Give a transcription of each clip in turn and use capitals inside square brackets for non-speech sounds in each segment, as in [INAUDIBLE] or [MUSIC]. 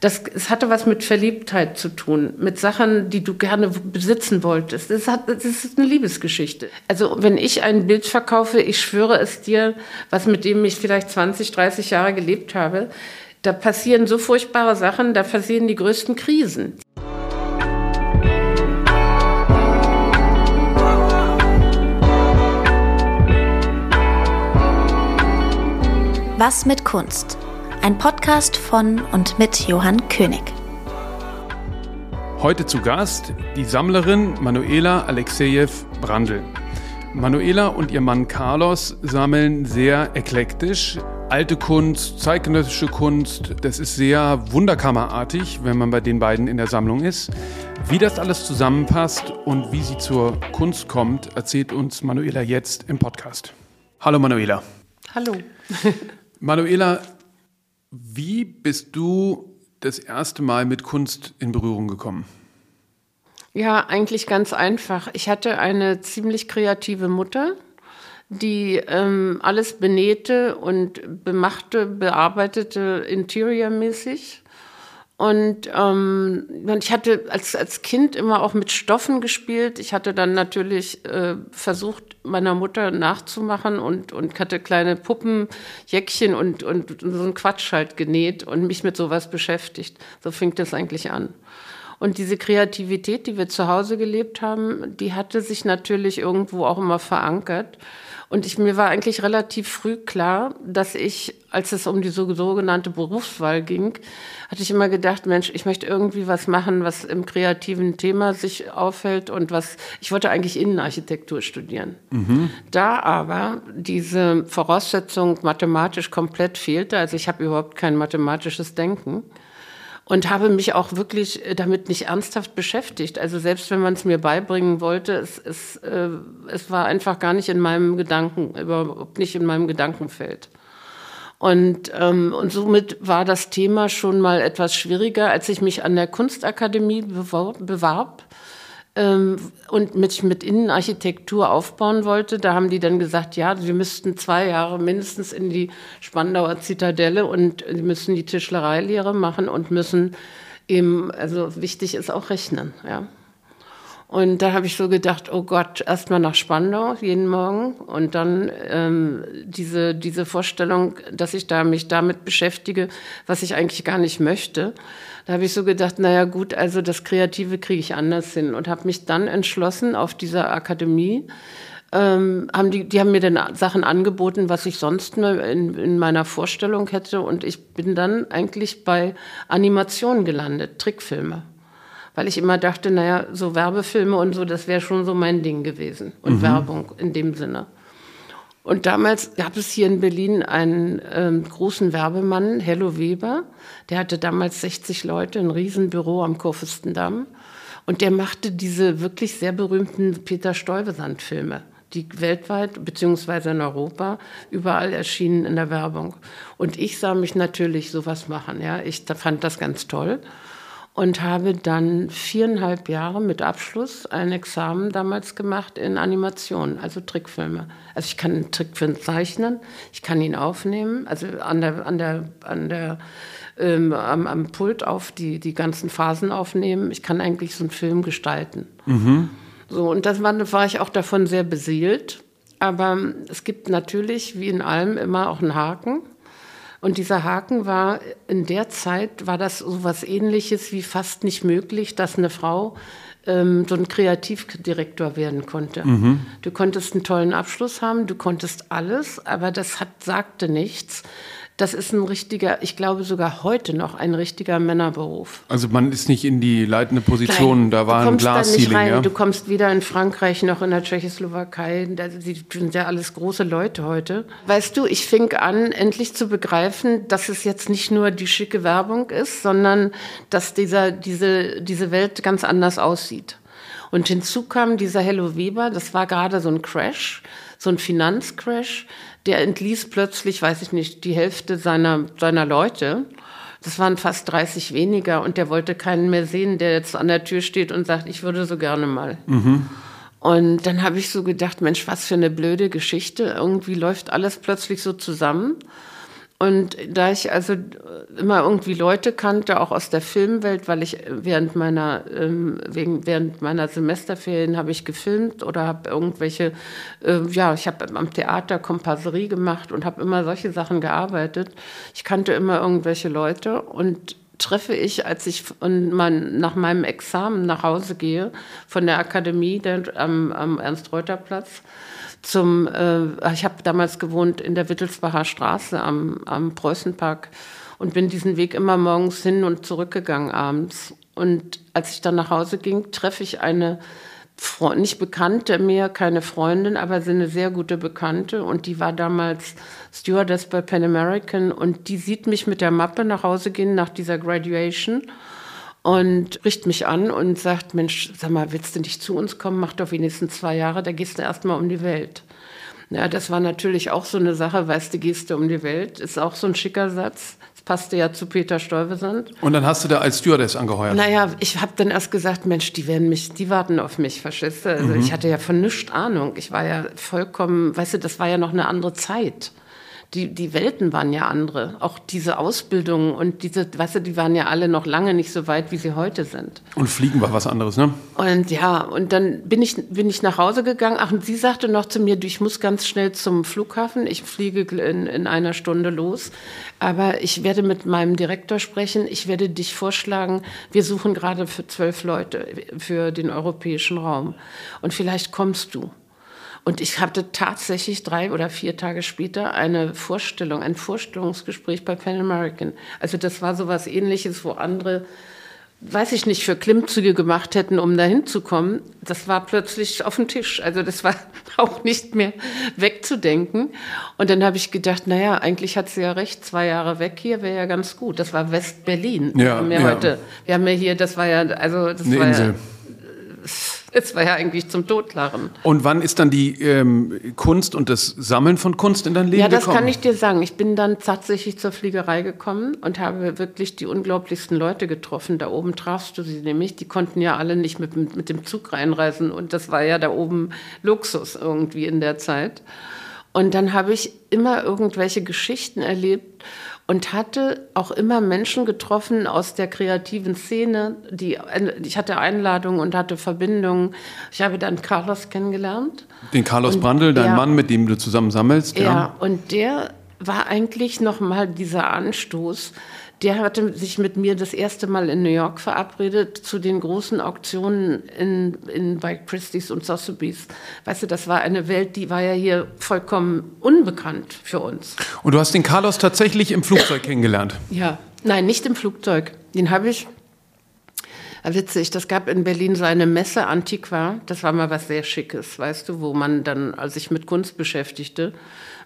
das, es hatte was mit Verliebtheit zu tun, mit Sachen, die du gerne besitzen wolltest. Das, hat, das ist eine Liebesgeschichte. Also wenn ich ein Bild verkaufe, ich schwöre es dir, was mit dem ich vielleicht 20, 30 Jahre gelebt habe, da passieren so furchtbare Sachen, da passieren die größten Krisen. Was mit Kunst? Ein Podcast von und mit Johann König. Heute zu Gast die Sammlerin Manuela Alexejew Brandl. Manuela und ihr Mann Carlos sammeln sehr eklektisch. Alte Kunst, zeitgenössische Kunst, das ist sehr wunderkammerartig, wenn man bei den beiden in der Sammlung ist. Wie das alles zusammenpasst und wie sie zur Kunst kommt, erzählt uns Manuela jetzt im Podcast. Hallo Manuela. Hallo. Manuela, wie bist du das erste Mal mit Kunst in Berührung gekommen? Ja, eigentlich ganz einfach. Ich hatte eine ziemlich kreative Mutter, die ähm, alles benähte und bemachte, bearbeitete interiormäßig. Und ähm, ich hatte als, als Kind immer auch mit Stoffen gespielt. Ich hatte dann natürlich äh, versucht, meiner Mutter nachzumachen und, und hatte kleine Puppenjäckchen und, und so einen Quatsch halt genäht und mich mit sowas beschäftigt. So fing das eigentlich an. Und diese Kreativität, die wir zu Hause gelebt haben, die hatte sich natürlich irgendwo auch immer verankert. Und ich, mir war eigentlich relativ früh klar, dass ich, als es um die sogenannte Berufswahl ging, hatte ich immer gedacht, Mensch, ich möchte irgendwie was machen, was im kreativen Thema sich aufhält und was, ich wollte eigentlich Innenarchitektur studieren. Mhm. Da aber diese Voraussetzung mathematisch komplett fehlte, also ich habe überhaupt kein mathematisches Denken, und habe mich auch wirklich äh, damit nicht ernsthaft beschäftigt. Also selbst wenn man es mir beibringen wollte, es, es, äh, es war einfach gar nicht in meinem Gedanken, überhaupt nicht in meinem Gedankenfeld. Und, ähm, und somit war das Thema schon mal etwas schwieriger, als ich mich an der Kunstakademie bewarb ähm, und mich mit Innenarchitektur aufbauen wollte, da haben die dann gesagt, ja, wir müssten zwei Jahre mindestens in die Spandauer Zitadelle und müssen die Tischlereilehre machen und müssen eben, also wichtig ist auch rechnen, ja. Und da habe ich so gedacht, oh Gott, erstmal nach Spandau jeden Morgen und dann ähm, diese, diese Vorstellung, dass ich da mich damit beschäftige, was ich eigentlich gar nicht möchte. Da habe ich so gedacht, naja gut, also das Kreative kriege ich anders hin und habe mich dann entschlossen auf dieser Akademie. Ähm, haben die, die haben mir dann Sachen angeboten, was ich sonst nur in, in meiner Vorstellung hätte. Und ich bin dann eigentlich bei Animationen gelandet, Trickfilme weil ich immer dachte, naja, so Werbefilme und so, das wäre schon so mein Ding gewesen. Und mhm. Werbung in dem Sinne. Und damals gab es hier in Berlin einen ähm, großen Werbemann, Hello Weber. Der hatte damals 60 Leute, ein Riesenbüro am Kurfürstendamm. Und der machte diese wirklich sehr berühmten Peter Stuyvesant-Filme, die weltweit beziehungsweise in Europa überall erschienen in der Werbung. Und ich sah mich natürlich sowas machen. Ja, ich fand das ganz toll und habe dann viereinhalb Jahre mit Abschluss ein Examen damals gemacht in Animation, also Trickfilme. Also ich kann einen Trickfilm zeichnen, ich kann ihn aufnehmen, also an der, an der, an der ähm, am, am, Pult auf die, die ganzen Phasen aufnehmen. Ich kann eigentlich so einen Film gestalten. Mhm. So, und das war, war ich auch davon sehr beseelt. Aber es gibt natürlich, wie in allem, immer auch einen Haken. Und dieser Haken war, in der Zeit war das so was ähnliches wie fast nicht möglich, dass eine Frau ähm, so ein Kreativdirektor werden konnte. Mhm. Du konntest einen tollen Abschluss haben, du konntest alles, aber das hat, sagte nichts das ist ein richtiger, ich glaube sogar heute noch ein richtiger Männerberuf. Also man ist nicht in die leitende Position, Nein, da war ein Glasceiling. Ja? Du kommst weder in Frankreich noch in der Tschechoslowakei, da sind ja alles große Leute heute. Weißt du, ich fing an, endlich zu begreifen, dass es jetzt nicht nur die schicke Werbung ist, sondern dass dieser, diese, diese Welt ganz anders aussieht. Und hinzu kam dieser Hello Weber, das war gerade so ein Crash, so ein Finanzcrash der entließ plötzlich, weiß ich nicht, die Hälfte seiner, seiner Leute. Das waren fast 30 weniger und der wollte keinen mehr sehen, der jetzt an der Tür steht und sagt, ich würde so gerne mal. Mhm. Und dann habe ich so gedacht, Mensch, was für eine blöde Geschichte. Irgendwie läuft alles plötzlich so zusammen. Und da ich also immer irgendwie Leute kannte, auch aus der Filmwelt, weil ich während meiner, ähm, wegen, während meiner Semesterferien habe ich gefilmt oder habe irgendwelche, äh, ja, ich habe am Theater Komparserie gemacht und habe immer solche Sachen gearbeitet. Ich kannte immer irgendwelche Leute und treffe ich, als ich mein, nach meinem Examen nach Hause gehe von der Akademie der, am, am Ernst-Reuter-Platz, zum, äh, ich habe damals gewohnt in der Wittelsbacher Straße am, am Preußenpark und bin diesen Weg immer morgens hin und zurückgegangen abends. Und als ich dann nach Hause ging, treffe ich eine Freund, nicht Bekannte mehr, keine Freundin, aber eine sehr gute Bekannte und die war damals Stewardess bei Pan American und die sieht mich mit der Mappe nach Hause gehen nach dieser Graduation und richt mich an und sagt, Mensch, sag mal, willst du nicht zu uns kommen? Mach doch wenigstens zwei Jahre, da gehst du erstmal um die Welt. Ja, das war natürlich auch so eine Sache, weißt du, gehst du um die Welt, ist auch so ein schicker Satz. Das passte ja zu Peter Stuyvesant. Und dann hast du da als Stewardess angeheuert? Naja, ich habe dann erst gesagt, Mensch, die werden mich, die warten auf mich, verstehst du? Also mhm. ich hatte ja von nichts Ahnung. Ich war ja vollkommen, weißt du, das war ja noch eine andere Zeit die, die Welten waren ja andere. Auch diese Ausbildung und diese, weißt du, die waren ja alle noch lange nicht so weit, wie sie heute sind. Und Fliegen war was anderes, ne? Und ja, und dann bin ich, bin ich nach Hause gegangen. Ach, und sie sagte noch zu mir, du, ich muss ganz schnell zum Flughafen. Ich fliege in, in einer Stunde los. Aber ich werde mit meinem Direktor sprechen. Ich werde dich vorschlagen, wir suchen gerade für zwölf Leute für den europäischen Raum. Und vielleicht kommst du. Und ich hatte tatsächlich drei oder vier Tage später eine Vorstellung, ein Vorstellungsgespräch bei Pan American. Also das war so was ähnliches, wo andere, weiß ich nicht, für Klimmzüge gemacht hätten, um dahin zu kommen. Das war plötzlich auf dem Tisch. Also das war [LAUGHS] auch nicht mehr wegzudenken. Und dann habe ich gedacht, naja, eigentlich hat sie ja recht, zwei Jahre weg hier wäre ja ganz gut. Das war West-Berlin. Ja, wir haben ja, ja, heute, wir haben ja hier, das war ja, also das Eine war Insel. ja es war ja eigentlich zum Totlachen. Und wann ist dann die ähm, Kunst und das Sammeln von Kunst in dein Leben Ja, das gekommen? kann ich dir sagen. Ich bin dann tatsächlich zur Fliegerei gekommen und habe wirklich die unglaublichsten Leute getroffen. Da oben trafst du sie nämlich. Die konnten ja alle nicht mit, mit dem Zug reinreisen. Und das war ja da oben Luxus irgendwie in der Zeit. Und dann habe ich immer irgendwelche Geschichten erlebt und hatte auch immer Menschen getroffen aus der kreativen Szene. Die, ich hatte Einladungen und hatte Verbindungen. Ich habe dann Carlos kennengelernt. Den Carlos und, Brandl, dein ja, Mann, mit dem du zusammen sammelst. Ja, ja. und der war eigentlich noch mal dieser Anstoß, der hatte sich mit mir das erste Mal in New York verabredet zu den großen Auktionen in, in, bei Christie's und Sotheby's. Weißt du, das war eine Welt, die war ja hier vollkommen unbekannt für uns. Und du hast den Carlos tatsächlich im Flugzeug kennengelernt? Ja, nein, nicht im Flugzeug. Den habe ich witzig, das gab in Berlin so eine Messe Antiqua. Das war mal was sehr Schickes, weißt du, wo man dann sich mit Kunst beschäftigte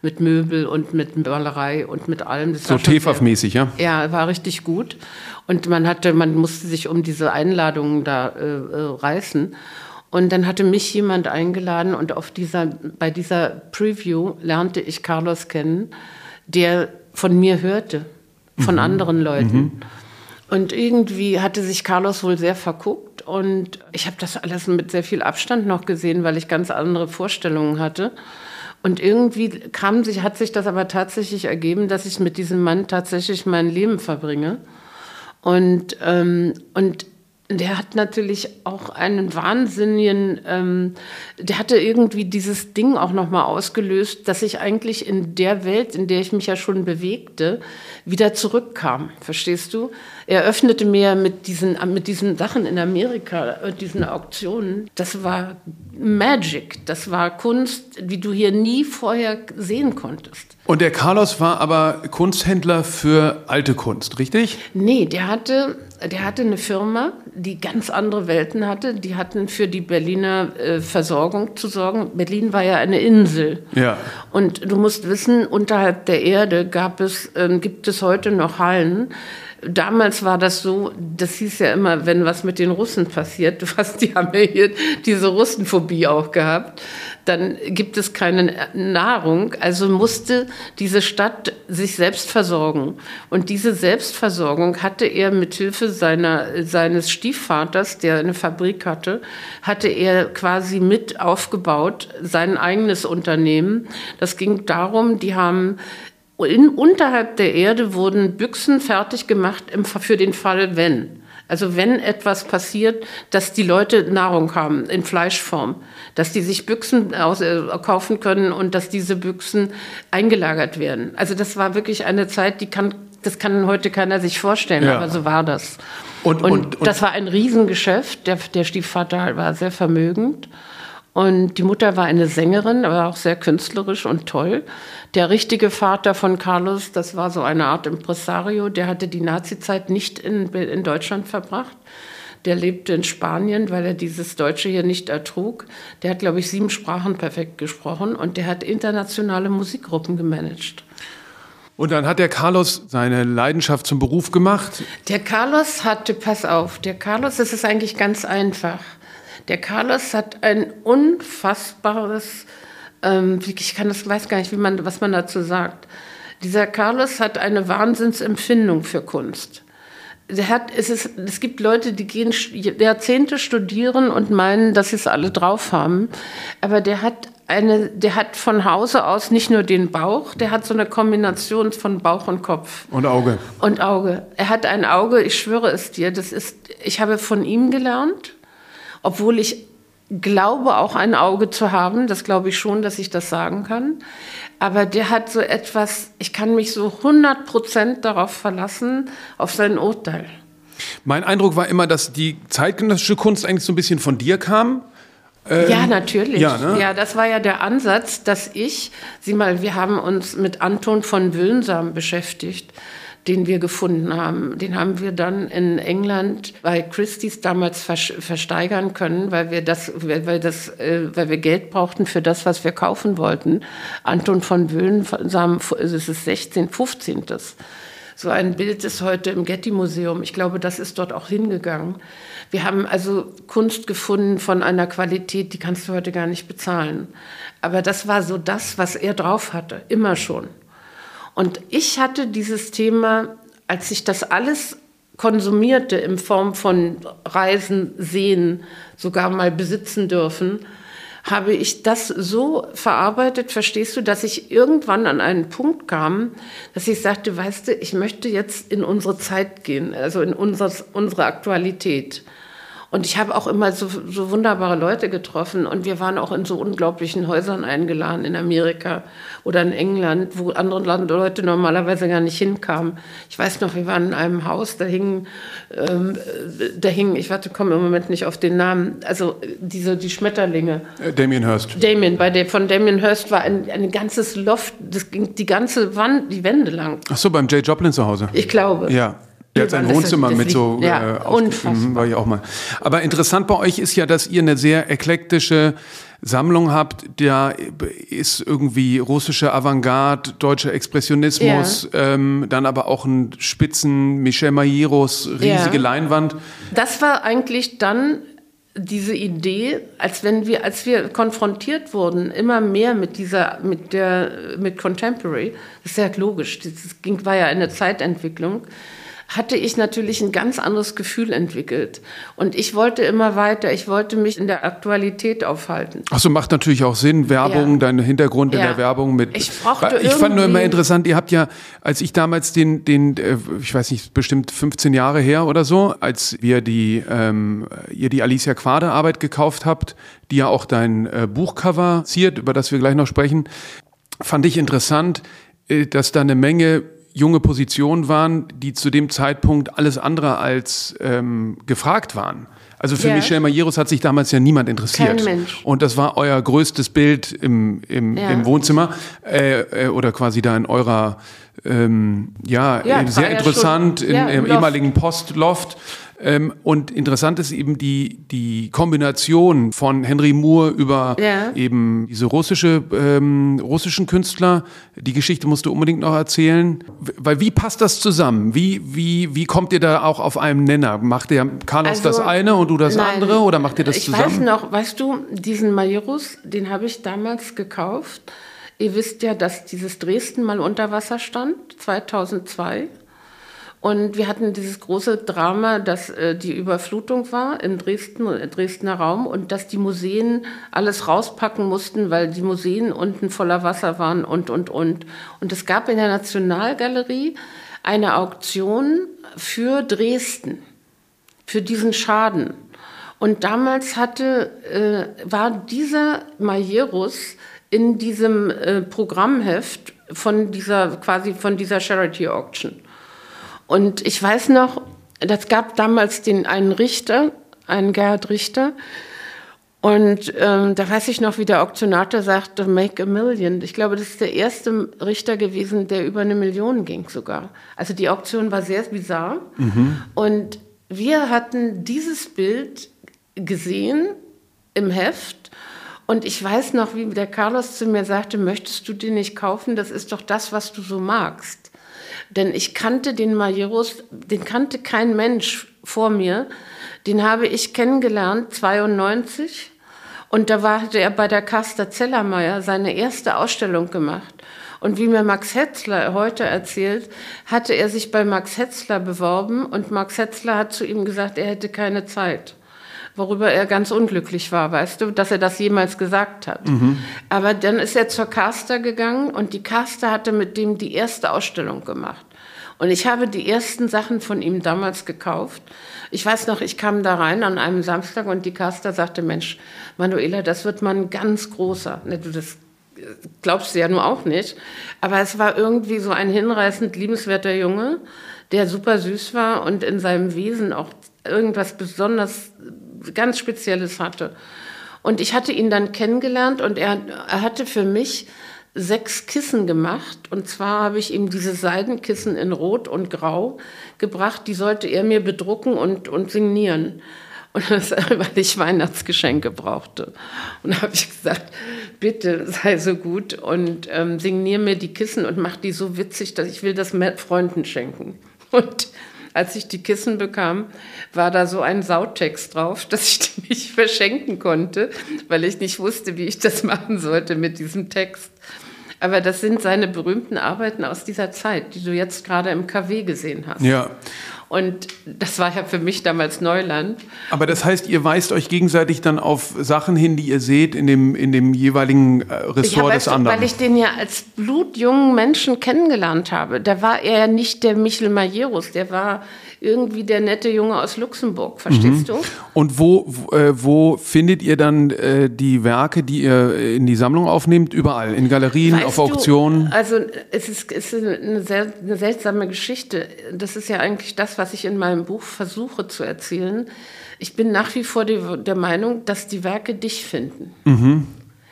mit Möbel und mit Malerei und mit allem. Das so TEFAF-mäßig, ja? Ja, war richtig gut. Und man hatte, man musste sich um diese Einladungen da äh, äh, reißen. Und dann hatte mich jemand eingeladen und auf dieser, bei dieser Preview lernte ich Carlos kennen, der von mir hörte, von mhm. anderen Leuten. Mhm. Und irgendwie hatte sich Carlos wohl sehr verguckt und ich habe das alles mit sehr viel Abstand noch gesehen, weil ich ganz andere Vorstellungen hatte. Und irgendwie kam sich, hat sich das aber tatsächlich ergeben, dass ich mit diesem Mann tatsächlich mein Leben verbringe. Und, ähm, und der hat natürlich auch einen wahnsinnigen, ähm, der hatte irgendwie dieses Ding auch nochmal ausgelöst, dass ich eigentlich in der Welt, in der ich mich ja schon bewegte, wieder zurückkam. Verstehst du? Er öffnete mir mit diesen, mit diesen Sachen in Amerika, äh, diesen Auktionen. Das war Magic. Das war Kunst, wie du hier nie vorher sehen konntest. Und der Carlos war aber Kunsthändler für alte Kunst, richtig? Nee, der hatte, der hatte eine Firma, die ganz andere Welten hatte. Die hatten für die Berliner äh, Versorgung zu sorgen. Berlin war ja eine Insel. Ja. Und du musst wissen, unterhalb der Erde gab es, äh, gibt es heute noch Hallen, Damals war das so, das hieß ja immer, wenn was mit den Russen passiert, [LAUGHS] du hast, die haben ja hier diese Russenphobie auch gehabt, dann gibt es keine Nahrung. Also musste diese Stadt sich selbst versorgen. Und diese Selbstversorgung hatte er mit Hilfe seiner, seines Stiefvaters, der eine Fabrik hatte, hatte er quasi mit aufgebaut, sein eigenes Unternehmen. Das ging darum, die haben in, unterhalb der Erde wurden Büchsen fertig gemacht im, für den Fall, wenn. Also wenn etwas passiert, dass die Leute Nahrung haben in Fleischform, dass die sich Büchsen aus, äh, kaufen können und dass diese Büchsen eingelagert werden. Also das war wirklich eine Zeit, die kann, das kann heute keiner sich vorstellen, ja. aber so war das. Und, und, und, und, das war ein Riesengeschäft. Der, der Stiefvater war sehr vermögend. Und die Mutter war eine Sängerin, aber auch sehr künstlerisch und toll. Der richtige Vater von Carlos, das war so eine Art Impresario, der hatte die Nazizeit nicht in, in Deutschland verbracht. Der lebte in Spanien, weil er dieses Deutsche hier nicht ertrug. Der hat, glaube ich, sieben Sprachen perfekt gesprochen und der hat internationale Musikgruppen gemanagt. Und dann hat der Carlos seine Leidenschaft zum Beruf gemacht? Der Carlos hatte, pass auf, der Carlos, das ist eigentlich ganz einfach. Der Carlos hat ein unfassbares, ähm, ich kann das, weiß gar nicht, wie man, was man dazu sagt. Dieser Carlos hat eine Wahnsinnsempfindung für Kunst. Der hat, es, ist, es gibt Leute, die gehen Jahrzehnte studieren und meinen, dass sie es alle drauf haben. Aber der hat eine, der hat von Hause aus nicht nur den Bauch, der hat so eine Kombination von Bauch und Kopf. Und Auge. Und Auge. Er hat ein Auge, ich schwöre es dir, das ist, ich habe von ihm gelernt obwohl ich glaube auch ein Auge zu haben, das glaube ich schon, dass ich das sagen kann. Aber der hat so etwas, ich kann mich so 100 Prozent darauf verlassen, auf sein Urteil. Mein Eindruck war immer, dass die zeitgenössische Kunst eigentlich so ein bisschen von dir kam. Ähm, ja, natürlich. Ja, ne? ja, das war ja der Ansatz, dass ich, sieh mal, wir haben uns mit Anton von Wöhnsam beschäftigt den wir gefunden haben. Den haben wir dann in England bei Christie's damals versteigern können, weil wir das, weil das, äh, weil wir Geld brauchten für das, was wir kaufen wollten. Anton von Wöhnsam, es ist 16, 15. So ein Bild ist heute im Getty-Museum. Ich glaube, das ist dort auch hingegangen. Wir haben also Kunst gefunden von einer Qualität, die kannst du heute gar nicht bezahlen. Aber das war so das, was er drauf hatte, immer schon. Und ich hatte dieses Thema, als ich das alles konsumierte in Form von Reisen, Sehen, sogar mal besitzen dürfen, habe ich das so verarbeitet, verstehst du, dass ich irgendwann an einen Punkt kam, dass ich sagte, weißt du, ich möchte jetzt in unsere Zeit gehen, also in unsere, unsere Aktualität. Und ich habe auch immer so, so wunderbare Leute getroffen und wir waren auch in so unglaublichen Häusern eingeladen in Amerika oder in England, wo andere Leute normalerweise gar nicht hinkamen. Ich weiß noch, wir waren in einem Haus, da hingen, ähm, da hingen, ich warte, komme im Moment nicht auf den Namen, also diese, die Schmetterlinge. Äh, Damien Hirst. Damien, bei der, von Damien Hirst war ein, ein ganzes Loft, das ging die ganze Wand, die Wände lang. Ach so, beim Jay Joplin zu Hause. Ich glaube. Ja. Der hat sein Wohnzimmer mit so ja, äh, unfassbar. war ich auch mal. Aber interessant bei euch ist ja, dass ihr eine sehr eklektische Sammlung habt. Da ist irgendwie russische Avantgarde, deutscher Expressionismus, ja. ähm, dann aber auch ein Spitzen Michel Mayeros riesige ja. Leinwand. Das war eigentlich dann diese Idee, als wenn wir, als wir konfrontiert wurden, immer mehr mit dieser, mit der, mit Contemporary, das ist ja logisch, das ging, war ja eine Zeitentwicklung hatte ich natürlich ein ganz anderes Gefühl entwickelt. Und ich wollte immer weiter, ich wollte mich in der Aktualität aufhalten. Ach so, macht natürlich auch Sinn, Werbung, ja. dein Hintergrund in der Werbung mit. Ich brauchte Ich fand nur immer interessant, ihr habt ja, als ich damals den, den, äh, ich weiß nicht, bestimmt 15 Jahre her oder so, als wir die, ähm, ihr die Alicia Quade Arbeit gekauft habt, die ja auch dein äh, Buchcover ziert, über das wir gleich noch sprechen, fand ich interessant, äh, dass da eine Menge junge Positionen waren, die zu dem Zeitpunkt alles andere als ähm, gefragt waren. Also für yeah. Michel Majeros hat sich damals ja niemand interessiert. Kein Mensch. Und das war euer größtes Bild im, im, ja. im Wohnzimmer äh, äh, oder quasi da in eurer ähm, ja, ja sehr interessant ja schon, im, im ehemaligen Postloft. Ähm, und interessant ist eben die, die Kombination von Henry Moore über ja. eben diese russische, ähm, russischen Künstler. Die Geschichte musst du unbedingt noch erzählen. Weil wie passt das zusammen? Wie, wie, wie kommt ihr da auch auf einem Nenner? Macht der Carlos also, das eine und du das nein, andere oder macht ihr das ich zusammen? Ich weiß noch, weißt du, diesen Majorus, den habe ich damals gekauft. Ihr wisst ja, dass dieses Dresden mal unter Wasser stand, 2002. Und wir hatten dieses große Drama, dass äh, die Überflutung war im Dresden, äh, Dresdner Raum und dass die Museen alles rauspacken mussten, weil die Museen unten voller Wasser waren und, und, und. Und es gab in der Nationalgalerie eine Auktion für Dresden, für diesen Schaden. Und damals hatte, äh, war dieser Majerus in diesem äh, Programmheft von dieser, quasi von dieser Charity Auction. Und ich weiß noch, das gab damals den einen Richter, einen Gerhard Richter. Und ähm, da weiß ich noch, wie der Auktionator sagte, make a million. Ich glaube, das ist der erste Richter gewesen, der über eine Million ging sogar. Also die Auktion war sehr bizarr. Mhm. Und wir hatten dieses Bild gesehen im Heft. Und ich weiß noch, wie der Carlos zu mir sagte, möchtest du den nicht kaufen? Das ist doch das, was du so magst. Denn ich kannte den Majeros, den kannte kein Mensch vor mir. Den habe ich kennengelernt, 92. Und da war, hatte er bei der Kaster Zellermeier seine erste Ausstellung gemacht. Und wie mir Max Hetzler heute erzählt, hatte er sich bei Max Hetzler beworben und Max Hetzler hat zu ihm gesagt, er hätte keine Zeit worüber er ganz unglücklich war, weißt du, dass er das jemals gesagt hat. Mhm. Aber dann ist er zur Caster gegangen und die Caster hatte mit dem die erste Ausstellung gemacht. Und ich habe die ersten Sachen von ihm damals gekauft. Ich weiß noch, ich kam da rein an einem Samstag und die Caster sagte, Mensch, Manuela, das wird mal ein ganz großer. Ne, du, das glaubst du ja nur auch nicht. Aber es war irgendwie so ein hinreißend liebenswerter Junge, der super süß war und in seinem Wesen auch irgendwas besonders ganz Spezielles hatte. Und ich hatte ihn dann kennengelernt und er, er hatte für mich sechs Kissen gemacht. Und zwar habe ich ihm diese Seidenkissen in Rot und Grau gebracht. Die sollte er mir bedrucken und, und signieren. Und das, [LAUGHS] weil ich Weihnachtsgeschenke brauchte. Und da habe ich gesagt, bitte sei so gut und ähm, signier mir die Kissen und mach die so witzig, dass ich will das Freunden schenken. Und als ich die Kissen bekam, war da so ein Sautext drauf, [LAUGHS] dass ich die nicht verschenken konnte, weil ich nicht wusste, wie ich das machen sollte mit diesem Text. Aber das sind seine berühmten Arbeiten aus dieser Zeit, die du jetzt gerade im KW gesehen hast. Ja. Und das war ja für mich damals Neuland. Aber das heißt, ihr weist euch gegenseitig dann auf Sachen hin, die ihr seht in dem, in dem jeweiligen äh, Ressort ja, des anderen. Weil ich den ja als blutjungen Menschen kennengelernt habe. Da war er ja nicht der Michel Majerus, der war irgendwie der nette Junge aus Luxemburg, verstehst mhm. du? Und wo, wo, äh, wo findet ihr dann äh, die Werke, die ihr in die Sammlung aufnehmt? Überall, in Galerien, weißt auf Auktionen? Du, also es ist, es ist eine, sehr, eine seltsame Geschichte. Das ist ja eigentlich das, was ich in meinem Buch versuche zu erzählen. Ich bin nach wie vor die, der Meinung, dass die Werke dich finden. Mhm.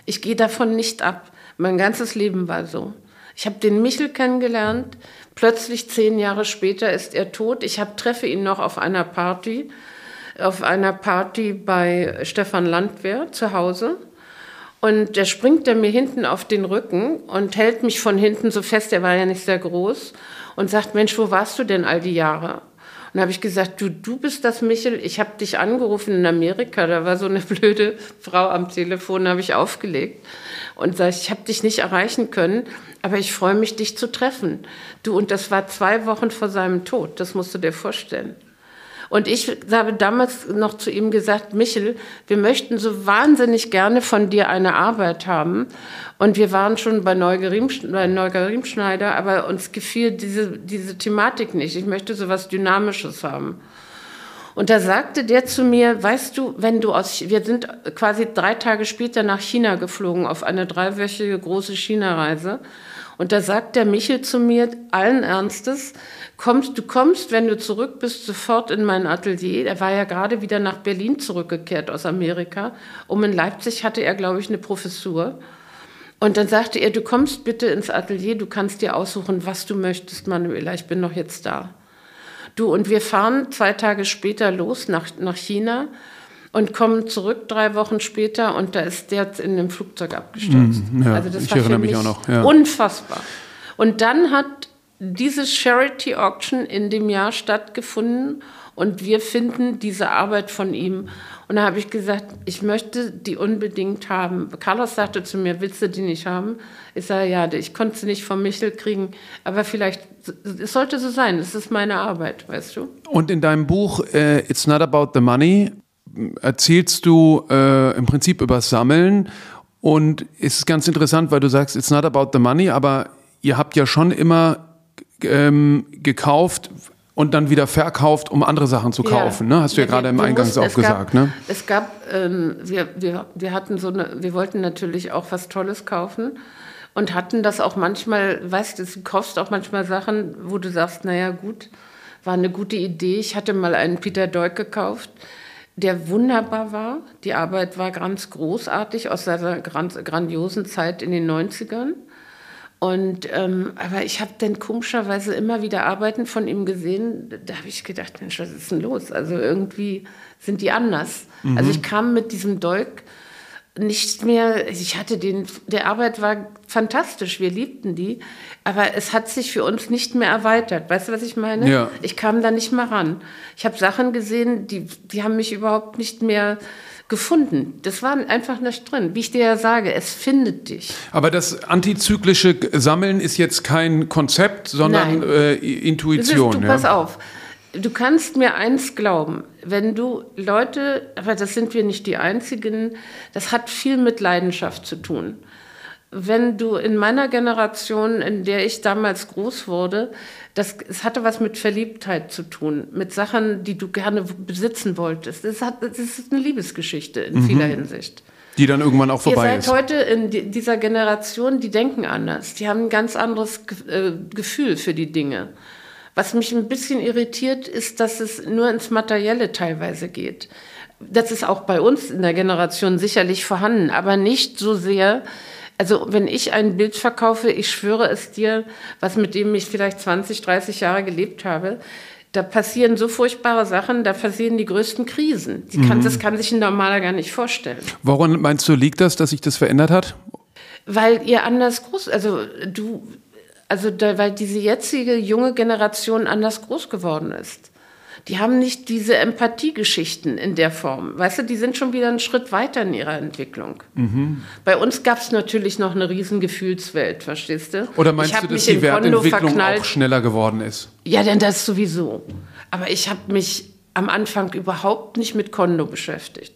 Ich gehe davon nicht ab. Mein ganzes Leben war so. Ich habe den Michel kennengelernt. Plötzlich zehn Jahre später ist er tot. Ich hab, treffe ihn noch auf einer Party, auf einer Party bei Stefan Landwehr zu Hause. Und der springt er mir hinten auf den Rücken und hält mich von hinten so fest, er war ja nicht sehr groß, und sagt, Mensch, wo warst du denn all die Jahre? Dann habe ich gesagt, du, du bist das Michel, ich habe dich angerufen in Amerika, da war so eine [LAUGHS] blöde Frau am Telefon, habe ich aufgelegt und sage, ich habe dich nicht erreichen können, aber ich freue mich, dich zu treffen. Du, und das war zwei Wochen vor seinem Tod, das musst du dir vorstellen. Und ich habe damals noch zu ihm gesagt, Michel, wir möchten so wahnsinnig gerne von dir eine Arbeit haben. Und wir waren schon bei Neugerimschneider, aber uns gefiel diese, diese Thematik nicht. Ich möchte so was Dynamisches haben. Und da sagte der zu mir, weißt du, wenn du aus, wir sind quasi drei Tage später nach China geflogen auf eine dreiwöchige große China-Reise. Und da sagt der Michel zu mir allen Ernstes, kommst, du kommst, wenn du zurück bist, sofort in mein Atelier. Er war ja gerade wieder nach Berlin zurückgekehrt aus Amerika. Um in Leipzig hatte er, glaube ich, eine Professur. Und dann sagte er, du kommst bitte ins Atelier, du kannst dir aussuchen, was du möchtest, Manuela, ich bin noch jetzt da. Du, und wir fahren zwei Tage später los nach, nach China und kommen zurück drei Wochen später und da ist der in dem Flugzeug abgestürzt. Mm, ja, also das ich war erinnere mich auch noch. Ja. Unfassbar. Und dann hat diese Charity Auction in dem Jahr stattgefunden Und wir finden diese Arbeit von ihm. Und da habe ich gesagt, ich möchte die unbedingt haben. Carlos sagte zu mir, willst du die nicht haben? Ich sage, ja, ich konnte sie nicht vom Michel kriegen, aber vielleicht, es sollte so sein, es ist meine Arbeit, weißt du. Und in deinem Buch äh, It's Not About the Money erzählst du äh, im Prinzip über Sammeln und es ist ganz interessant, weil du sagst, it's not about the money, aber ihr habt ja schon immer ähm, gekauft und dann wieder verkauft, um andere Sachen zu kaufen. Ja. Ne? Hast du ja, ja gerade im Eingangs auch gesagt. Ne? Es gab, ähm, wir, wir, wir hatten so eine, wir wollten natürlich auch was Tolles kaufen und hatten das auch manchmal, weißt du, du kaufst auch manchmal Sachen, wo du sagst, naja gut, war eine gute Idee. Ich hatte mal einen Peter Deuk gekauft der wunderbar war. Die Arbeit war ganz großartig aus seiner grandiosen Zeit in den 90ern. Und, ähm, aber ich habe dann komischerweise immer wieder Arbeiten von ihm gesehen. Da habe ich gedacht, Mensch, was ist denn los? Also irgendwie sind die anders. Mhm. Also ich kam mit diesem Dolk nicht mehr, ich hatte den, der Arbeit war fantastisch, wir liebten die, aber es hat sich für uns nicht mehr erweitert. Weißt du, was ich meine? Ja. Ich kam da nicht mehr ran. Ich habe Sachen gesehen, die, die haben mich überhaupt nicht mehr gefunden. Das war einfach nicht drin. Wie ich dir ja sage, es findet dich. Aber das antizyklische Sammeln ist jetzt kein Konzept, sondern äh, Intuition. Ist, du, ja? Pass auf. Du kannst mir eins glauben, wenn du Leute, aber das sind wir nicht die Einzigen, das hat viel mit Leidenschaft zu tun. Wenn du in meiner Generation, in der ich damals groß wurde, das, es hatte was mit Verliebtheit zu tun, mit Sachen, die du gerne besitzen wolltest. Das, hat, das ist eine Liebesgeschichte in mhm. vieler Hinsicht. Die dann irgendwann auch vorbei ist. Ihr seid ist. heute in dieser Generation, die denken anders. Die haben ein ganz anderes äh, Gefühl für die Dinge. Was mich ein bisschen irritiert, ist, dass es nur ins Materielle teilweise geht. Das ist auch bei uns in der Generation sicherlich vorhanden, aber nicht so sehr. Also wenn ich ein Bild verkaufe, ich schwöre es dir, was mit dem ich vielleicht 20, 30 Jahre gelebt habe, da passieren so furchtbare Sachen, da passieren die größten Krisen. Kann, mhm. Das kann sich ein Normaler gar nicht vorstellen. Woran meinst du, liegt das, dass sich das verändert hat? Weil ihr anders groß, also du, also da, weil diese jetzige junge Generation anders groß geworden ist. Die haben nicht diese Empathiegeschichten in der Form. Weißt du, die sind schon wieder einen Schritt weiter in ihrer Entwicklung. Mhm. Bei uns gab es natürlich noch eine riesen Gefühlswelt, verstehst du? Oder meinst du, dass die Wertentwicklung auch schneller geworden ist? Ja, denn das sowieso. Aber ich habe mich am Anfang überhaupt nicht mit Kondo beschäftigt.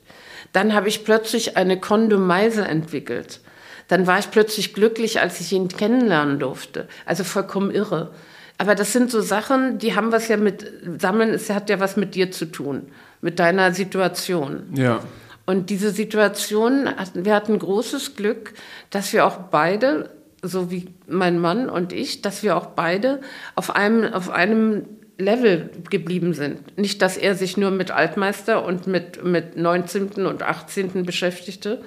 Dann habe ich plötzlich eine Kondomeise entwickelt. Dann war ich plötzlich glücklich, als ich ihn kennenlernen durfte. Also vollkommen irre. Aber das sind so Sachen, die haben was ja mit Sammeln, es hat ja was mit dir zu tun, mit deiner Situation. Ja. Und diese Situation, wir hatten großes Glück, dass wir auch beide, so wie mein Mann und ich, dass wir auch beide auf einem, auf einem Level geblieben sind. Nicht, dass er sich nur mit Altmeister und mit, mit 19. und 18. beschäftigte,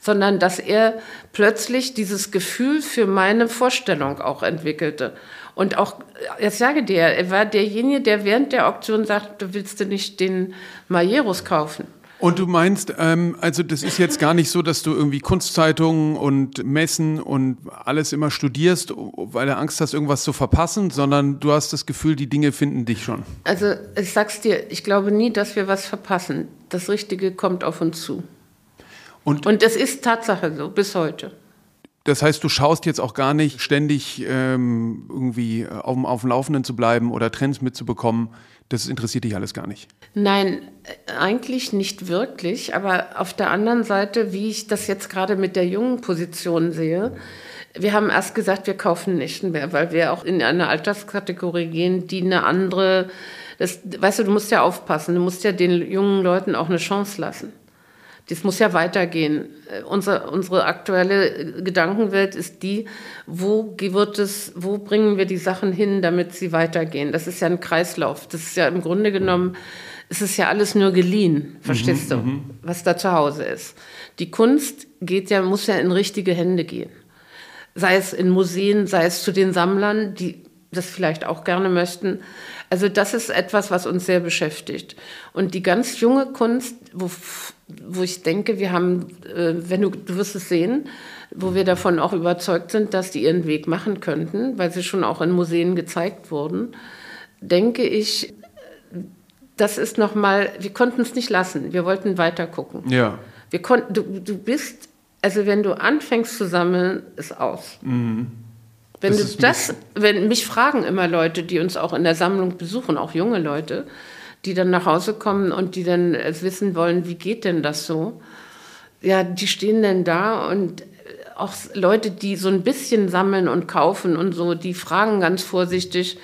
sondern dass er plötzlich dieses Gefühl für meine Vorstellung auch entwickelte. Und auch, jetzt sage dir, er war derjenige, der während der Auktion sagt, du willst du nicht den Majeros kaufen. Und du meinst, ähm, also das ist jetzt gar nicht so, dass du irgendwie Kunstzeitungen und Messen und alles immer studierst, weil du Angst hast, irgendwas zu verpassen, sondern du hast das Gefühl, die Dinge finden dich schon. Also ich sag's dir, ich glaube nie, dass wir was verpassen. Das Richtige kommt auf uns zu. Und, und das ist Tatsache so, bis heute. Das heißt, du schaust jetzt auch gar nicht ständig ähm, irgendwie auf, auf dem Laufenden zu bleiben oder Trends mitzubekommen. Das interessiert dich alles gar nicht. Nein, äh, eigentlich nicht wirklich. Aber auf der anderen Seite, wie ich das jetzt gerade mit der jungen Position sehe, wir haben erst gesagt, wir kaufen nicht mehr, weil wir auch in eine Alterskategorie gehen, die eine andere, das, weißt du, du musst ja aufpassen, du musst ja den jungen Leuten auch eine Chance lassen. Das muss ja weitergehen. Äh, unsere, unsere aktuelle Gedankenwelt ist die, wo wird es, wo bringen wir die Sachen hin, damit sie weitergehen. Das ist ja ein Kreislauf. Das ist ja im Grunde genommen, es ist ja alles nur geliehen, verstehst mhm, du, mhm. was da zu Hause ist. Die Kunst geht ja, muss ja in richtige Hände gehen. Sei es in Museen, sei es zu den Sammlern, die das vielleicht auch gerne möchten. Also das ist etwas, was uns sehr beschäftigt. Und die ganz junge Kunst, wo, wo ich denke, wir haben, äh, wenn du, du wirst es sehen, wo wir davon auch überzeugt sind, dass die ihren Weg machen könnten, weil sie schon auch in Museen gezeigt wurden, denke ich, das ist nochmal, wir konnten es nicht lassen. Wir wollten weiter gucken. Ja. Wir konnten, du, du bist, also wenn du anfängst zu sammeln, ist aus. Mhm. Wenn Das du das, wenn mich fragen immer Leute, die uns auch in der Sammlung besuchen, auch junge Leute, die dann nach Hause kommen und die dann äh, wissen wollen, wie geht denn das so? Ja, die stehen dann da und äh, auch Leute, die so ein bisschen sammeln und kaufen und so, die fragen ganz vorsichtig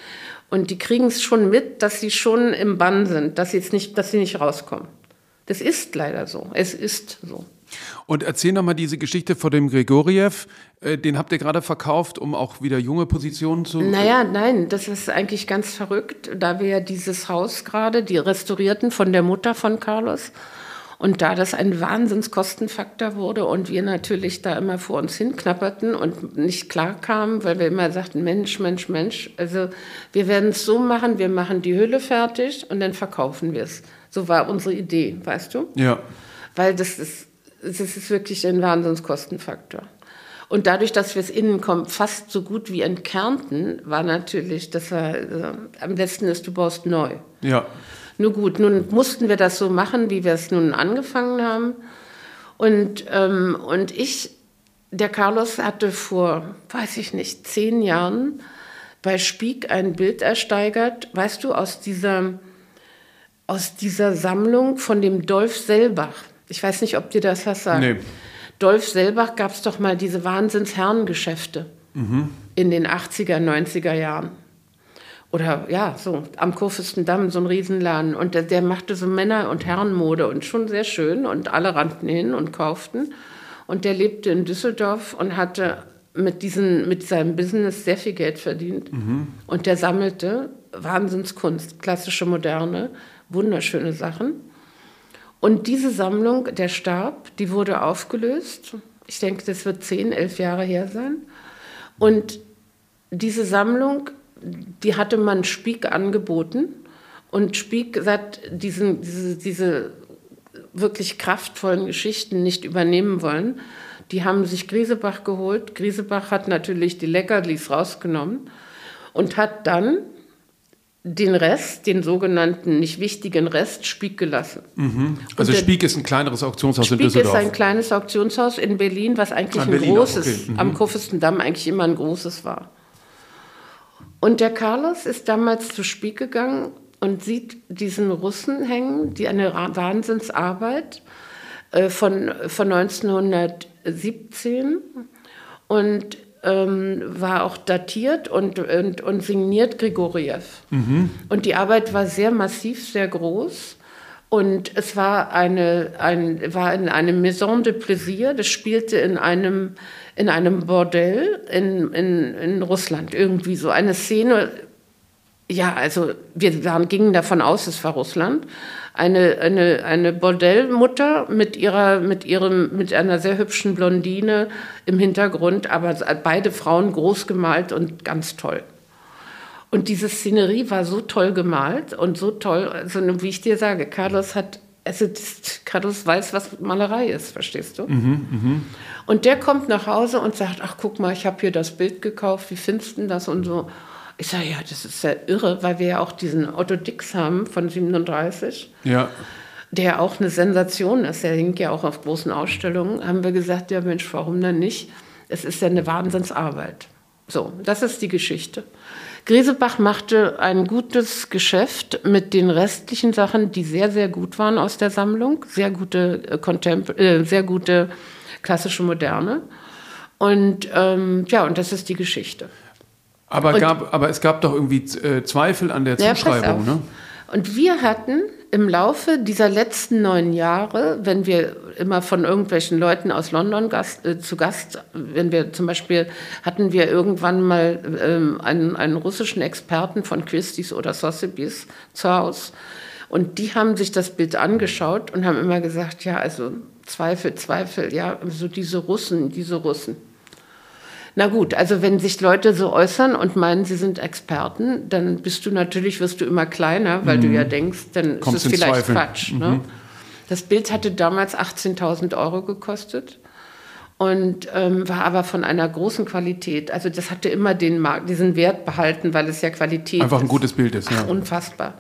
und die kriegen es schon mit, dass sie schon im Bann sind, dass sie jetzt nicht, dass sie nicht rauskommen. Das ist leider so. Es ist so. Und erzähl noch mal diese Geschichte von dem Gregoriev. Äh, Den habt ihr gerade verkauft, um auch wieder junge Positionen zu. Naja, nein, das ist eigentlich ganz verrückt, da wir ja dieses Haus gerade, die restaurierten von der Mutter von Carlos, und da das ein Wahnsinnskostenfaktor wurde und wir natürlich da immer vor uns hinknapperten und nicht klar kamen, weil wir immer sagten, Mensch, Mensch, Mensch, also wir werden es so machen, wir machen die Hülle fertig und dann verkaufen wir es. So war unsere Idee, weißt du? Ja. weil das ist, das ist wirklich ein Wahnsinnskostenfaktor. Und dadurch, dass wir es innen kommen, fast so gut wie entkernten, war natürlich, das war, äh, am besten ist, du baust neu. Ja. Nur gut, nun mussten wir das so machen, wie wir es nun angefangen haben. Und, ähm, und ich, der Carlos hatte vor, weiß ich nicht, zehn Jahren bei Spiek ein Bild ersteigert, weißt du, aus dieser, aus dieser Sammlung von dem Dolf Selbach. Ich weiß nicht, ob dir das was sagt. Nee. Dolf Selbach gab es doch mal diese Wahnsinnsherrengeschäfte in den 80er, 90er Jahren. Oder ja, so am Kurfürstendamm, so ein Riesenladen. Und der, der machte so Männer- und Herrenmode und schon sehr schön. Und alle rannten hin und kauften. Und der lebte in Düsseldorf und hatte mit, diesen, mit seinem Business sehr viel Geld verdient. Und der sammelte Wahnsinnskunst, klassische Moderne, wunderschöne Sachen. Und diese Sammlung, der starb, die wurde aufgelöst. Ich denke, das wird zehn, elf Jahre her sein. Und diese Sammlung, die hatte man Spiek angeboten. Und Spiek hat diesen, diese, diese wirklich kraftvollen Geschichten nicht übernehmen wollen. Die haben sich Griesebach geholt. Griesebach hat natürlich die Leckerlis rausgenommen und hat dann den Rest, den sogenannten nicht wichtigen Rest, Spiek gelassen. Also der- Spiek ist ein kleineres Auktionshaus in Spiek ist Düsseldorf. ein kleines Auktionshaus in Berlin, was eigentlich Ah, ein Berlin großes, okay. Mhm. am Kurfürstendamm eigentlich immer ein großes war. Und der Carlos ist damals zu Spiek gegangen und sieht diesen Russen hängen, die eine Wahnsinnsarbeit äh, von, von 1917 und ähm, war auch datiert und, und, und signiert Grigoriev. Und die Arbeit war sehr massiv, sehr groß. Und es war, eine, ein, war in einem Maison de Plaisir, das spielte in einem, in einem Bordell in, in, in Russland. Irgendwie so eine Szene, ja, also wir waren, gingen davon aus, es war Russland. Eine, eine, eine Bordellmutter mit, ihrer, mit, ihrem, mit einer sehr hübschen Blondine im Hintergrund, aber beide Frauen groß gemalt und ganz toll. Und diese Szenerie war so toll gemalt und so toll, also wie ich dir sage, Carlos hat, also Carlos weiß, was Malerei ist, verstehst du? Und der kommt nach Hause und sagt, ach guck mal, ich habe hier das Bild gekauft, wie findest du das und so. Ich sage, ja, das ist ja irre, weil wir ja auch diesen Otto Dix haben von 37 Ja. der auch eine Sensation ist, der hängt ja auch auf großen Ausstellungen, haben wir gesagt, ja Mensch, warum denn nicht? Es ist ja eine Wahnsinnsarbeit. So, das ist die Geschichte. Griesebach machte ein gutes Geschäft mit den restlichen Sachen, die sehr, sehr gut waren aus der Sammlung. Sehr gute, äh, Contempor äh, sehr gute klassische Moderne. Und ähm, ja, und das ist die Geschichte. Aber, Und- gab, aber es gab doch irgendwie äh, Zweifel an der Ja, Zuschreibung, auf. ne? Und wir hatten im Laufe dieser letzten neun Jahre, wenn wir immer von irgendwelchen Leuten aus London Gast, äh, zu Gast, wenn wir zum Beispiel hatten wir irgendwann mal ähm, einen, einen russischen Experten von Christie's oder Sotheby's zu Hause. Und die haben sich das Bild angeschaut und haben immer gesagt, ja, also Zweifel, Zweifel, ja, so diese Russen, diese Russen. Na gut, also wenn sich Leute so äußern und meinen, sie sind Experten, dann bist du natürlich, wirst du immer kleiner, weil du ja denkst, dann Kommst ist es vielleicht Zweifeln. Quatsch. Ne? Das Bild hatte damals 18.000 Euro gekostet und ähm, war aber von einer großen Qualität. Also das hatte immer den Markt, diesen Wert behalten, weil es ja Qualität Einfach ein ist. gutes Bild ist, ja. Ach, unfassbar.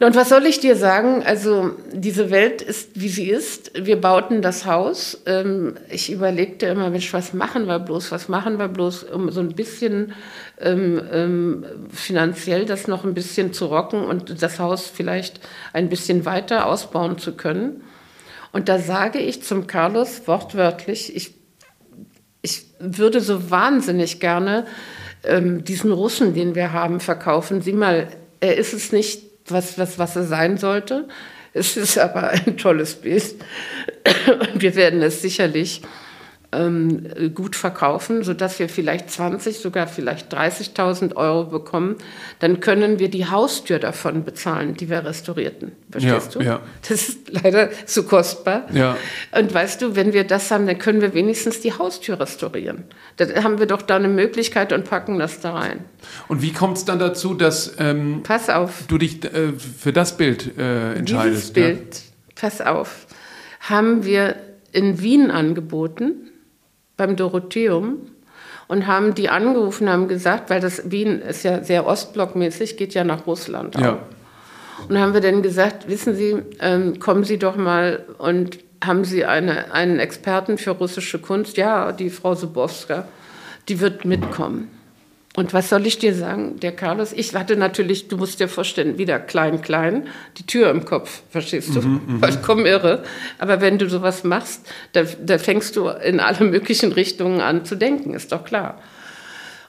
Und was soll ich dir sagen? Also diese Welt ist, wie sie ist. Wir bauten das Haus. Ähm, ich überlegte immer, Mensch, was machen wir bloß? Was machen wir bloß, um so ein bisschen ähm, ähm, finanziell das noch ein bisschen zu rocken und das Haus vielleicht ein bisschen weiter ausbauen zu können? Und da sage ich zum Carlos wortwörtlich, ich, ich würde so wahnsinnig gerne ähm, diesen Russen, den wir haben, verkaufen. Sieh mal, er ist es nicht was, was, was es sein sollte. Es ist aber ein tolles Bild. Und wir werden es sicherlich ähm, gut verkaufen, sodass wir vielleicht 20, sogar vielleicht 30.000 Euro bekommen, dann können wir die Haustür davon bezahlen, die wir restaurierten. Verstehst ja, du? Ja. Das ist leider zu kostbar. Ja. Und weißt du, wenn wir das haben, dann können wir wenigstens die Haustür restaurieren. Dann haben wir doch da eine Möglichkeit und packen das da rein. Und wie kommt es dann dazu, dass ähm, pass auf. du dich äh, für das Bild äh, entscheidest? Dieses Bild, pass auf, haben wir in Wien angeboten beim Dorotheum und haben die angerufen, haben gesagt, weil das Wien ist ja sehr ostblockmäßig, geht ja nach Russland. Auch. Ja. Und haben wir dann gesagt, wissen Sie, ähm, kommen Sie doch mal und haben Sie eine, einen Experten für russische Kunst? Ja, die Frau Subowska, die wird mitkommen. Und was soll ich dir sagen, der Carlos? Ich hatte natürlich, du musst dir vorstellen, wieder klein, klein, die Tür im Kopf, verstehst du? Mhm, Vollkommen irre. Aber wenn du sowas machst, da, da fängst du in alle möglichen Richtungen an zu denken, ist doch klar.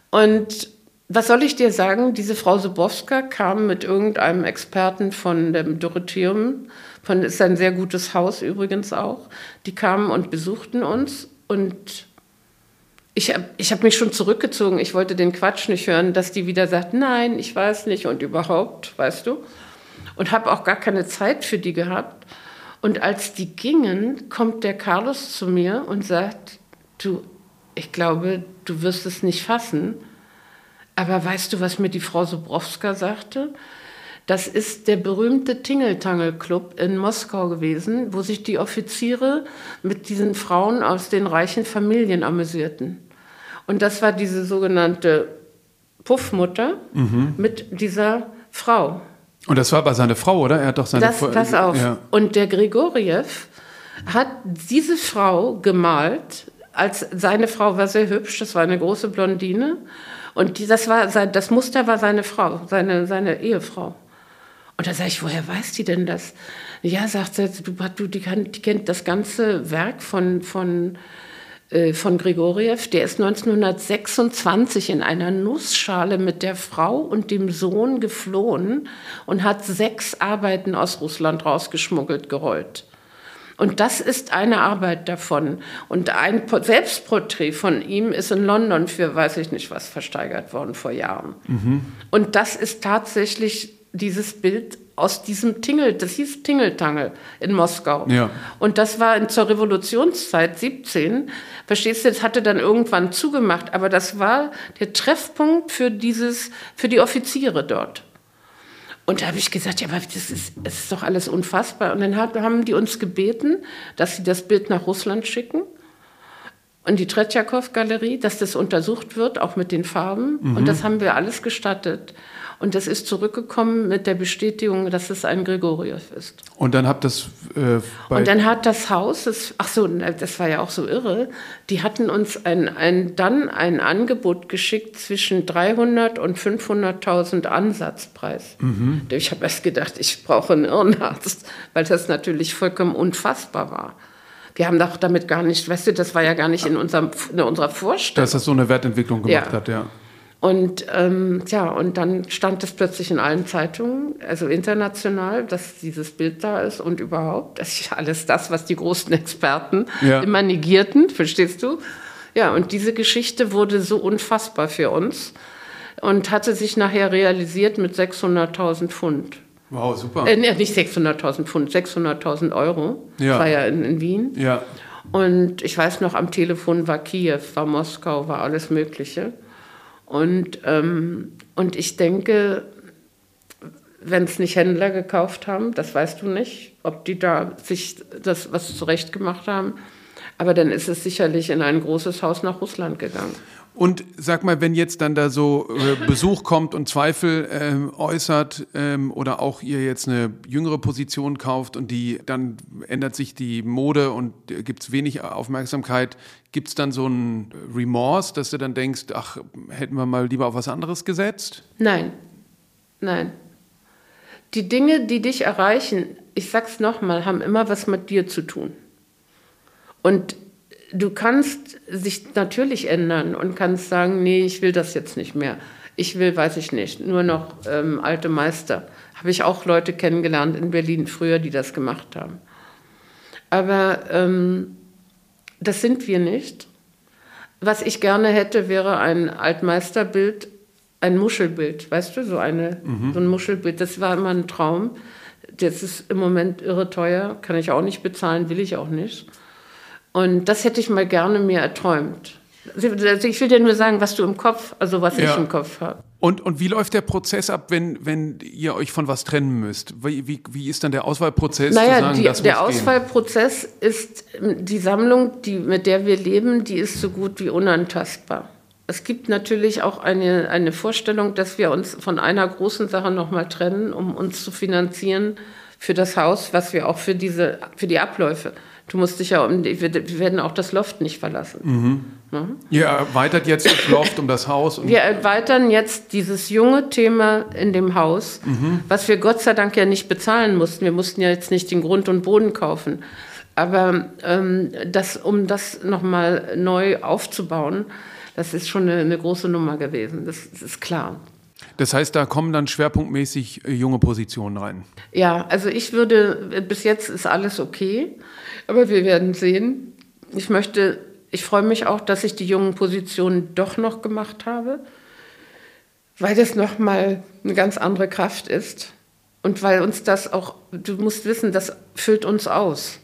Und was soll ich dir sagen? Diese Frau Subowska kam mit irgendeinem Experten von dem Dorotheum, von ist ein sehr gutes Haus übrigens auch. Die kamen und besuchten uns und ich habe ich hab mich schon zurückgezogen. Ich wollte den Quatsch nicht hören, dass die wieder sagt, nein, ich weiß nicht und überhaupt, weißt du. Und habe auch gar keine Zeit für die gehabt. Und als die gingen, kommt der Carlos zu mir und sagt, du, ich glaube, du wirst es nicht fassen. Aber weißt du, was mir die Frau Sobrowska sagte? Das ist der berühmte Tingeltangel-Club in Moskau gewesen, wo sich die Offiziere mit diesen Frauen aus den reichen Familien amüsierten. Und das war diese sogenannte Puffmutter mhm. mit dieser Frau. Und das war aber seine Frau, oder? Er hat doch seine das, Pass auf. Ja. Und der Grigoriev hat diese Frau gemalt, als seine Frau war sehr hübsch, das war eine große Blondine. Und die, das, war, das Muster war seine Frau, seine, seine Ehefrau. Und da sage ich, woher weiß die denn das? Ja, sagt sie, du, du die, die kennt das ganze Werk von, von von Grigoriev, der ist 1926 in einer Nussschale mit der Frau und dem Sohn geflohen und hat sechs Arbeiten aus Russland rausgeschmuggelt, gerollt. Und das ist eine Arbeit davon. Und ein Selbstporträt von ihm ist in London für, weiß ich nicht was, versteigert worden vor Jahren. Mhm. Und das ist tatsächlich dieses Bild aus diesem Tingel, das hieß Tingeltangel in Moskau. Ja. Und das war in, zur Revolutionszeit 17. Verstehst du, das hatte dann irgendwann zugemacht, aber das war der Treffpunkt für dieses, für die Offiziere dort. Und da habe ich gesagt, ja, aber das ist, das ist doch alles unfassbar. Und dann haben die uns gebeten, dass sie das Bild nach Russland schicken in die Tretjakow-Galerie, dass das untersucht wird, auch mit den Farben. Mhm. Und das haben wir alles gestattet. Und das ist zurückgekommen mit der Bestätigung, dass es ein Gregoriev ist. Und dann habt das äh, Und dann hat das Haus, das, ach so, das war ja auch so irre, die hatten uns ein, ein, dann ein Angebot geschickt zwischen 300 und 500.000 Ansatzpreis. Mhm. Ich habe erst gedacht, ich brauche einen Irrenarzt, weil das natürlich vollkommen unfassbar war. Wir haben doch damit gar nicht, weißt du, das war ja gar nicht in, unserem, in unserer Vorstellung. Dass das so eine Wertentwicklung gemacht ja. hat, ja. Und ähm, ja, und dann stand es plötzlich in allen Zeitungen, also international, dass dieses Bild da ist und überhaupt, das ist alles das, was die großen Experten ja. immer negierten, verstehst du? Ja, und diese Geschichte wurde so unfassbar für uns und hatte sich nachher realisiert mit 600.000 Pfund. Wow, super. Äh, nicht 600.000 Pfund, 600.000 Euro. Ja. Das war ja in, in Wien. Ja. Und ich weiß noch, am Telefon war Kiew, war Moskau, war alles Mögliche. Und, ähm, und ich denke, wenn es nicht Händler gekauft haben, das weißt du nicht, ob die da sich das was zurecht gemacht haben. Aber dann ist es sicherlich in ein großes Haus nach Russland gegangen. Und sag mal, wenn jetzt dann da so äh, Besuch kommt und Zweifel ähm, äußert ähm, oder auch ihr jetzt eine jüngere Position kauft und die dann ändert sich die Mode und äh, gibt es wenig Aufmerksamkeit, gibt es dann so ein Remorse, dass du dann denkst, ach, hätten wir mal lieber auf was anderes gesetzt? Nein, nein. Die Dinge, die dich erreichen, ich sag's nochmal, haben immer was mit dir zu tun. Und du kannst sich natürlich ändern und kannst sagen, nee, ich will das jetzt nicht mehr. Ich will, weiß ich nicht, nur noch ähm, alte Meister. Habe ich auch Leute kennengelernt in Berlin früher, die das gemacht haben. Aber ähm, das sind wir nicht. Was ich gerne hätte, wäre ein Altmeisterbild, ein Muschelbild, weißt du, so, eine, mhm. so ein Muschelbild. Das war immer ein Traum. Das ist im Moment irre teuer, kann ich auch nicht bezahlen, will ich auch nicht. Und das hätte ich mal gerne mir erträumt. Also ich will dir nur sagen, was du im Kopf, also was ja. ich im Kopf habe. Und, und wie läuft der Prozess ab, wenn, wenn ihr euch von was trennen müsst? Wie, wie, wie ist dann der Auswahlprozess? Naja, sagen, die, der Auswahlprozess gehen? ist die Sammlung, die, mit der wir leben, die ist so gut wie unantastbar. Es gibt natürlich auch eine, eine Vorstellung, dass wir uns von einer großen Sache nochmal trennen, um uns zu finanzieren für das Haus, was wir auch für, diese, für die Abläufe Du musst dich ja um, wir, werden auch das Loft nicht verlassen. Mhm. Mhm. Ihr erweitert jetzt das Loft um das Haus. wir erweitern jetzt dieses junge Thema in dem Haus, mhm. was wir Gott sei Dank ja nicht bezahlen mussten. Wir mussten ja jetzt nicht den Grund und Boden kaufen. Aber ähm, das, um das nochmal neu aufzubauen, das ist schon eine, eine große Nummer gewesen. Das, das ist klar. Das heißt, da kommen dann schwerpunktmäßig äh, junge Positionen rein. Ja, also ich würde, bis jetzt ist alles okay. Aber wir werden sehen. Ich möchte, ich freue mich auch, dass ich die jungen Positionen doch noch gemacht habe, weil das nochmal eine ganz andere Kraft ist. Und weil uns das auch, du musst wissen, das füllt uns aus.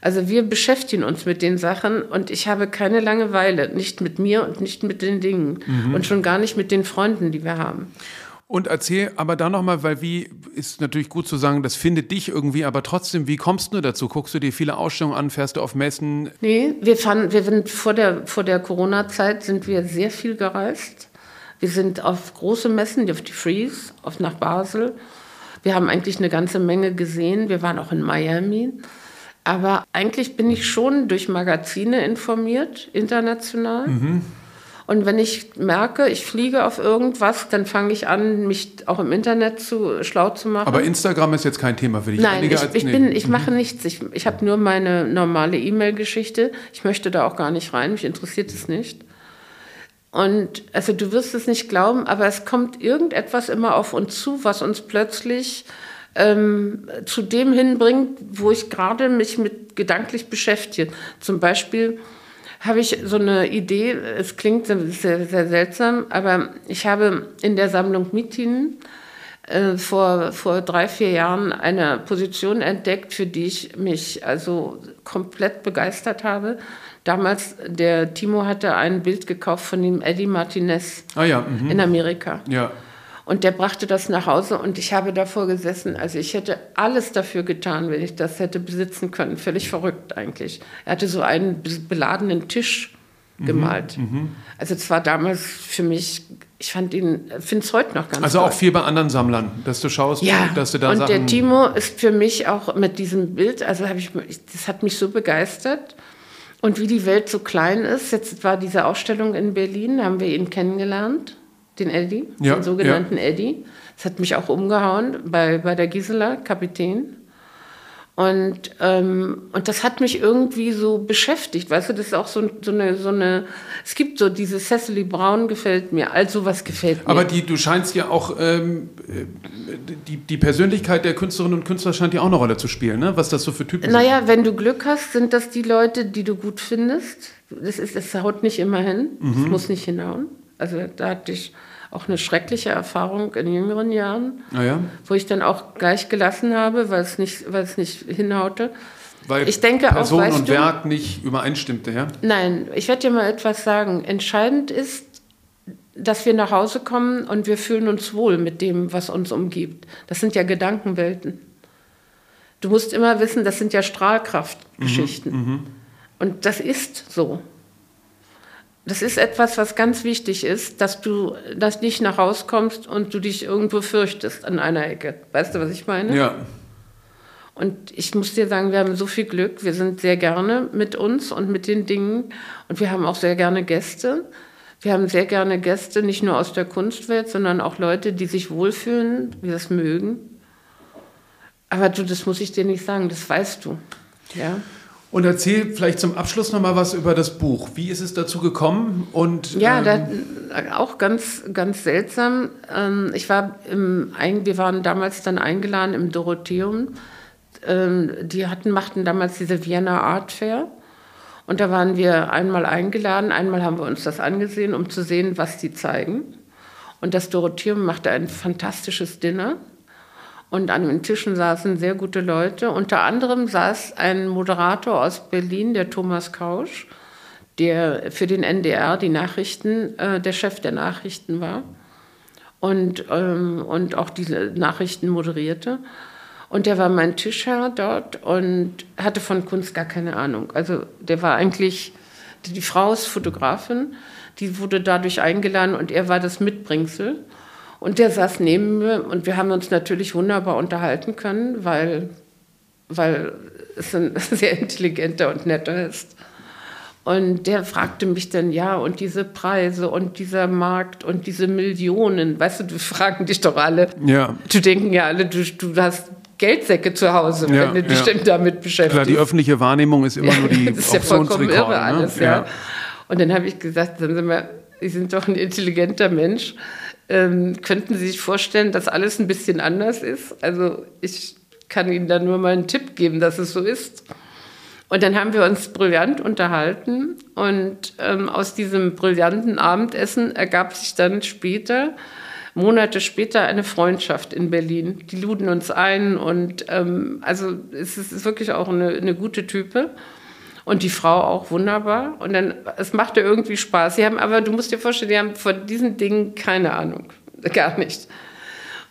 Also wir beschäftigen uns mit den Sachen und ich habe keine Langeweile, nicht mit mir und nicht mit den Dingen mhm. und schon gar nicht mit den Freunden, die wir haben. Und erzähl aber da nochmal, weil wie ist natürlich gut zu sagen, das findet dich irgendwie, aber trotzdem, wie kommst du dazu? Guckst du dir viele Ausstellungen an, fährst du auf Messen? Nee, wir fanden, wir sind vor der, vor der Corona-Zeit sind wir sehr viel gereist. Wir sind auf große Messen, auf die Freeze, auf nach Basel. Wir haben eigentlich eine ganze Menge gesehen. Wir waren auch in Miami. Aber eigentlich bin ich schon durch Magazine informiert, international. Mhm. Und wenn ich merke, ich fliege auf irgendwas, dann fange ich an, mich auch im Internet zu schlau zu machen. Aber Instagram ist jetzt kein Thema für dich. Nein, ich, ich, nee. bin, ich mhm. mache nichts. Ich, ich habe nur meine normale E-Mail-Geschichte. Ich möchte da auch gar nicht rein. Mich interessiert es nicht. Und also du wirst es nicht glauben, aber es kommt irgendetwas immer auf uns zu, was uns plötzlich ähm, zu dem hinbringt, wo ich gerade mich mit gedanklich beschäftige. Zum Beispiel habe ich so eine Idee, es klingt sehr, sehr seltsam, aber ich habe in der Sammlung Mitin äh, vor, vor drei, vier Jahren eine Position entdeckt, für die ich mich also komplett begeistert habe. Damals, der Timo hatte ein Bild gekauft von dem Eddie Martinez ah, ja. mhm. in Amerika. Ja. Und der brachte das nach Hause und ich habe davor gesessen. Also ich hätte alles dafür getan, wenn ich das hätte besitzen können. Völlig verrückt eigentlich. Er hatte so einen beladenen Tisch mhm, gemalt. Mhm, also es war damals für mich, ich fand ihn, finde es heute noch ganz Also toll. auch viel bei anderen Sammlern, dass du schaust, ja, dass du da und Sachen... der Timo ist für mich auch mit diesem Bild, also habe ich, das hat mich so begeistert. Und wie die Welt so klein ist, jetzt war diese Ausstellung in Berlin, haben wir ihn kennengelernt den Eddie, ja, den sogenannten ja. Eddie. Das hat mich auch umgehauen bei, bei der Gisela, Kapitän. Und, ähm, und das hat mich irgendwie so beschäftigt. Weißt du, das ist auch so, so, eine, so eine. Es gibt so diese Cecily Brown gefällt mir, all sowas gefällt mir. Aber die, du scheinst ja auch. Ähm, die, die Persönlichkeit der Künstlerinnen und Künstler scheint ja auch eine Rolle zu spielen, ne? was das so für Typen naja, sind. Naja, wenn du Glück hast, sind das die Leute, die du gut findest. Das, ist, das haut nicht immer hin. Mhm. Das muss nicht hinhauen. Also da hatte ich auch eine schreckliche Erfahrung in jüngeren Jahren, ah ja? wo ich dann auch gleich gelassen habe, weil es nicht, weil es nicht hinhaute. Weil ich denke Person auch, und du, Werk nicht übereinstimmte, ja? Nein, ich werde dir mal etwas sagen. Entscheidend ist, dass wir nach Hause kommen und wir fühlen uns wohl mit dem, was uns umgibt. Das sind ja Gedankenwelten. Du musst immer wissen, das sind ja Strahlkraftgeschichten. Mhm, mhm. und das ist so das ist etwas, was ganz wichtig ist, dass du das nicht nach Hause kommst und du dich irgendwo fürchtest an einer Ecke. Weißt du, was ich meine? Ja. Und ich muss dir sagen, wir haben so viel Glück. Wir sind sehr gerne mit uns und mit den Dingen. Und wir haben auch sehr gerne Gäste. Wir haben sehr gerne Gäste, nicht nur aus der Kunstwelt, sondern auch Leute, die sich wohlfühlen, die das mögen. Aber du, das muss ich dir nicht sagen, das weißt du. Ja. Und erzähl vielleicht zum Abschluss noch mal was über das Buch. Wie ist es dazu gekommen? Und, ja, ähm da, auch ganz, ganz seltsam. Ähm, ich war im, wir waren damals dann eingeladen im Dorotheum. Ähm, die hatten, machten damals diese Vienna Art Fair. Und da waren wir einmal eingeladen, einmal haben wir uns das angesehen, um zu sehen, was die zeigen. Und das Dorotheum machte ein fantastisches Dinner. Und an den Tischen saßen sehr gute Leute. Unter anderem saß ein Moderator aus Berlin, der Thomas Kausch, der für den NDR die Nachrichten, äh, der Chef der Nachrichten war und, ähm, und auch diese Nachrichten moderierte. Und der war mein Tischherr dort und hatte von Kunst gar keine Ahnung. Also der war eigentlich, die Frau ist Fotografin, die wurde dadurch eingeladen und er war das Mitbringsel. Und der saß neben mir und wir haben uns natürlich wunderbar unterhalten können, weil, weil es ein [LAUGHS] sehr intelligenter und netter ist. Und der fragte mich dann, ja, und diese Preise und dieser Markt und diese Millionen, weißt du, du fragen dich doch alle. Ja. Du denken ja alle, du, du hast Geldsäcke zu Hause, ja, wenn du dich ja. damit beschäftigst. Klar, die öffentliche Wahrnehmung ist immer nur die [LAUGHS] Das ist ja vollkommen irre ne? alles, ja. ja. Und dann habe ich gesagt, sagen Sie mal, Sie sind doch ein intelligenter Mensch. Ähm, könnten Sie sich vorstellen, dass alles ein bisschen anders ist? Also ich kann Ihnen da nur mal einen Tipp geben, dass es so ist. Und dann haben wir uns brillant unterhalten und ähm, aus diesem brillanten Abendessen ergab sich dann später, Monate später, eine Freundschaft in Berlin. Die luden uns ein und ähm, also es ist wirklich auch eine, eine gute Type und die Frau auch wunderbar. Und dann, es machte irgendwie Spaß. Sie haben aber, du musst dir vorstellen, die haben von diesen Dingen keine Ahnung. [LAUGHS] Gar nicht.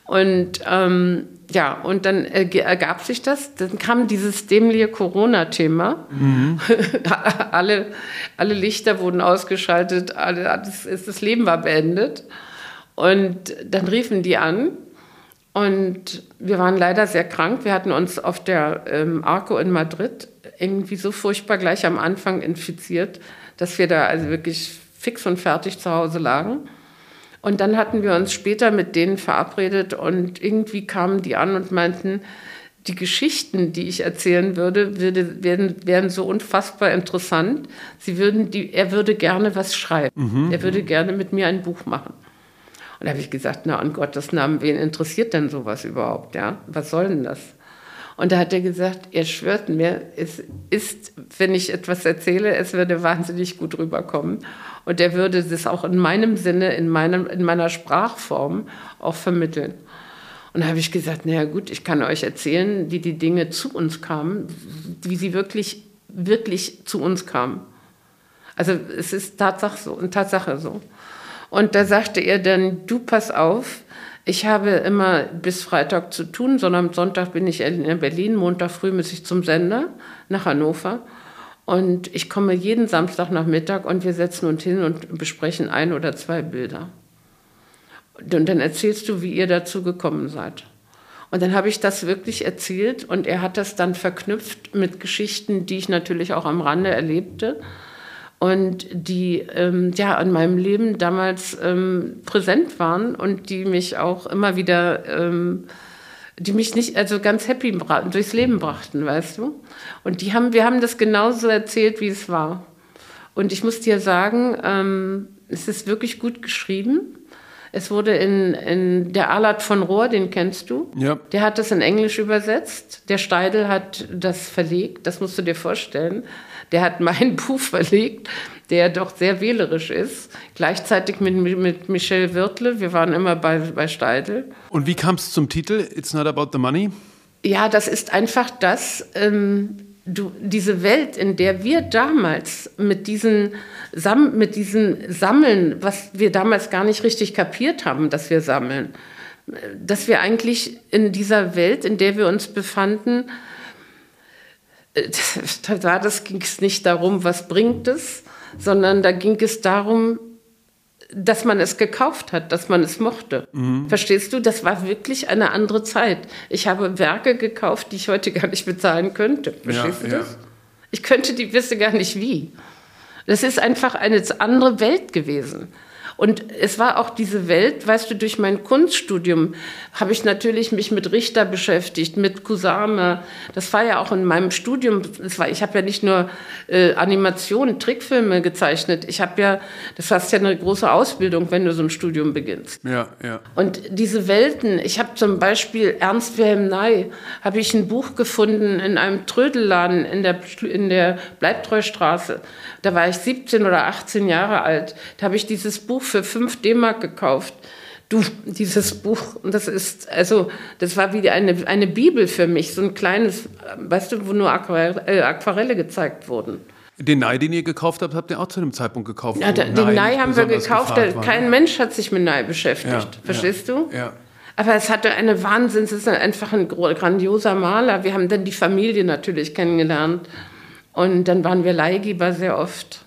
Und ähm, ja, und dann ergab sich das. Dann kam dieses dämliche Corona-Thema. Mhm. [LAUGHS] alle, alle Lichter wurden ausgeschaltet, alle, das, das Leben war beendet. Und dann riefen die an und wir waren leider sehr krank. Wir hatten uns auf der ähm, Arco in Madrid irgendwie so furchtbar gleich am Anfang infiziert, dass wir da also wirklich fix und fertig zu Hause lagen. Und dann hatten wir uns später mit denen verabredet und irgendwie kamen die an und meinten, die Geschichten, die ich erzählen würde, würde wären, wären so unfassbar interessant. Sie würden die, er würde gerne was schreiben. Mhm. Er würde gerne mit mir ein Buch machen. Und da habe ich gesagt, na, an Gottes Namen, wen interessiert denn sowas überhaupt? Ja? Was soll denn das? Und da hat er gesagt, er schwört mir, es ist, wenn ich etwas erzähle, es würde wahnsinnig gut rüberkommen. Und er würde das auch in meinem Sinne, in, meinem, in meiner Sprachform auch vermitteln. Und da habe ich gesagt, naja gut, ich kann euch erzählen, wie die Dinge zu uns kamen, wie sie wirklich, wirklich zu uns kamen. Also es ist Tatsache so, Tatsache so. Und da sagte er dann, du pass auf, ich habe immer bis Freitag zu tun, sondern am Sonntag bin ich in Berlin, Montag früh muss ich zum Sender nach Hannover. Und ich komme jeden Samstag nach Mittag und wir setzen uns hin und besprechen ein oder zwei Bilder. Und dann erzählst du, wie ihr dazu gekommen seid. Und dann habe ich das wirklich erzählt und er hat das dann verknüpft mit Geschichten, die ich natürlich auch am Rande erlebte und die ähm, ja an meinem Leben damals ähm, präsent waren und die mich auch immer wieder, ähm, die mich nicht, also ganz happy durchs Leben brachten, weißt du? Und die haben, wir haben das genauso erzählt, wie es war. Und ich muss dir sagen, ähm, es ist wirklich gut geschrieben. Es wurde in, in der Alat von Rohr, den kennst du. Ja. Der hat das in Englisch übersetzt. Der Steidel hat das verlegt. Das musst du dir vorstellen. Der hat mein [LAUGHS] Buch verlegt, der doch sehr wählerisch ist. Gleichzeitig mit, mit Michel Wirtle. Wir waren immer bei, bei Steidel. Und wie kam es zum Titel It's Not About the Money? Ja, das ist einfach das. Ähm, du, diese Welt, in der wir damals mit diesen, Sam mit diesen Sammeln, was wir damals gar nicht richtig kapiert haben, dass wir sammeln, dass wir eigentlich in dieser Welt, in der wir uns befanden, [LAUGHS] da ging es nicht darum, was bringt es, sondern da ging es darum, dass man es gekauft hat, dass man es mochte. Mhm. Verstehst du? Das war wirklich eine andere Zeit. Ich habe Werke gekauft, die ich heute gar nicht bezahlen könnte. Verstehst Ja, du ja. das? Ich könnte die, wisse gar nicht wie. Das ist einfach eine andere Welt gewesen. Und es war auch diese Welt, weißt du, durch mein Kunststudium habe ich natürlich mich mit Richter beschäftigt, mit Kusama. Das war ja auch in meinem Studium. Das war, ich habe ja nicht nur äh, Animationen, Trickfilme gezeichnet. Ich habe ja, das heißt ja eine große Ausbildung, wenn du so ein Studium beginnst. Ja, ja. Und diese Welten, ich habe zum Beispiel Ernst Wilhelm Ney, habe ich ein Buch gefunden in einem Trödelladen in der, in der Bleibtreustraße. Da war ich 17 oder 18 Jahre alt. Da habe ich dieses Buch für 5 D-Mark gekauft. Du, dieses Buch, und das ist, also, das war wie eine, eine Bibel für mich, so ein kleines, weißt du, wo nur Aquarelle, äh, Aquarelle gezeigt wurden. Den Nei, den ihr gekauft habt, habt ihr auch zu dem Zeitpunkt gekauft. Ja, den Nei haben wir gekauft, war, kein ne? Mensch hat sich mit Nei beschäftigt. Ja, Verstehst ja, du? Ja. Aber es hatte eine Wahnsinns, es ist einfach ein grandioser Maler. Wir haben dann die Familie natürlich kennengelernt. Und dann waren wir Leihgeber sehr oft.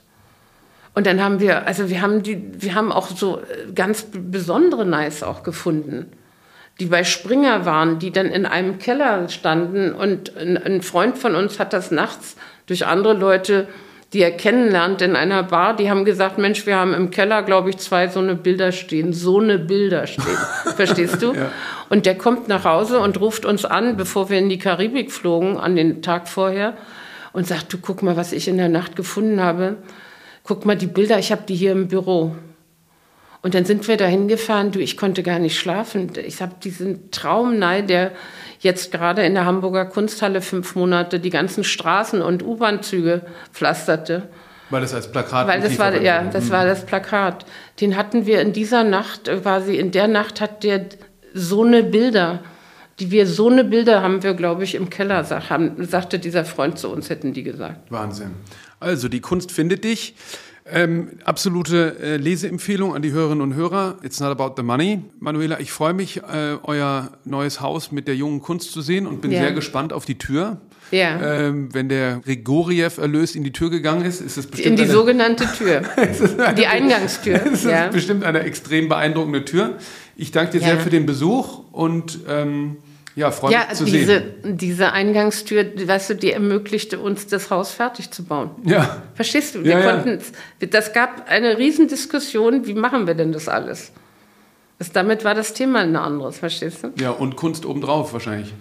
Und dann haben wir, also wir haben die, wir haben auch so äh, ganz besondere Nice auch gefunden, die bei Springer waren, die dann in einem Keller standen. Und ein, Freund von uns hat das nachts durch andere Leute, die er kennenlernt in einer Bar, die haben gesagt, Mensch, wir haben im Keller, glaube ich, zwei so eine Bilder stehen, so eine Bilder stehen. [LAUGHS] Verstehst du? Und der kommt nach Hause und ruft uns an, bevor wir in die Karibik flogen, an den Tag vorher, und sagt, du guck mal, was ich in der Nacht gefunden habe. Guck mal die Bilder, ich habe die hier im Büro. Und dann sind wir da hingefahren, du, ich konnte gar nicht schlafen. Ich habe diesen Traumnei, der jetzt gerade in der Hamburger Kunsthalle fünf Monate die ganzen Straßen und U-Bahn-Züge pflasterte. Weil das als Plakat Weil das war, ja, das war das Plakat. Den hatten wir in dieser Nacht, äh, quasi in der Nacht hat der so eine Bilder, die wir so eine Bilder haben wir, glaube ich, im Keller, sag, haben, sagte dieser Freund zu uns, hätten die gesagt. Wahnsinn. Also, die Kunst findet dich. Ähm, absolute äh, Leseempfehlung an die Hörerinnen und Hörer. It's not about the money. Manuela, ich freue mich, äh, euer neues Haus mit der jungen Kunst zu sehen und bin Ja. sehr gespannt auf die Tür. Ja. Ähm, wenn der Grigoriev erlöst in die Tür gegangen ist, ist es bestimmt In die eine, sogenannte Tür. [LAUGHS] die Eingangstür. [LAUGHS] es ist ja. bestimmt eine extrem beeindruckende Tür. Ich danke dir Ja. sehr für den Besuch und ähm, ja, freue Ja, mich zu diese, sehen. diese Eingangstür, weißt du, die ermöglichte uns, das Haus fertig zu bauen. Ja, Verstehst du? Wir Ja, ja. konnten, das gab eine Riesendiskussion, wie machen wir denn das alles? Das, damit war das Thema ein anderes, verstehst du? ja, und Kunst obendrauf wahrscheinlich.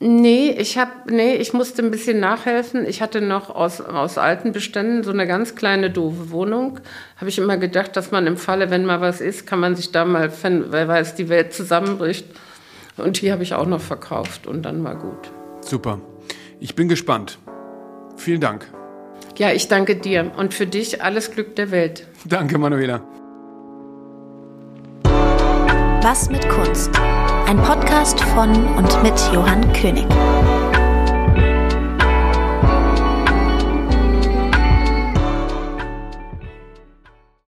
Nee, ich hab, nee, ich musste ein bisschen nachhelfen. Ich hatte noch aus, aus alten Beständen so eine ganz kleine doofe Wohnung. Habe ich immer gedacht, dass man im Falle, wenn mal was ist, kann man sich da mal, wenn, wer weiß, die Welt zusammenbricht. Und die habe ich auch noch verkauft und dann war gut. Super. Ich bin gespannt. Vielen Dank. Ja, ich danke dir und für dich alles Glück der Welt. [LAUGHS] Danke, Manuela. Was mit Kunst? Ein Podcast von und mit Johann König.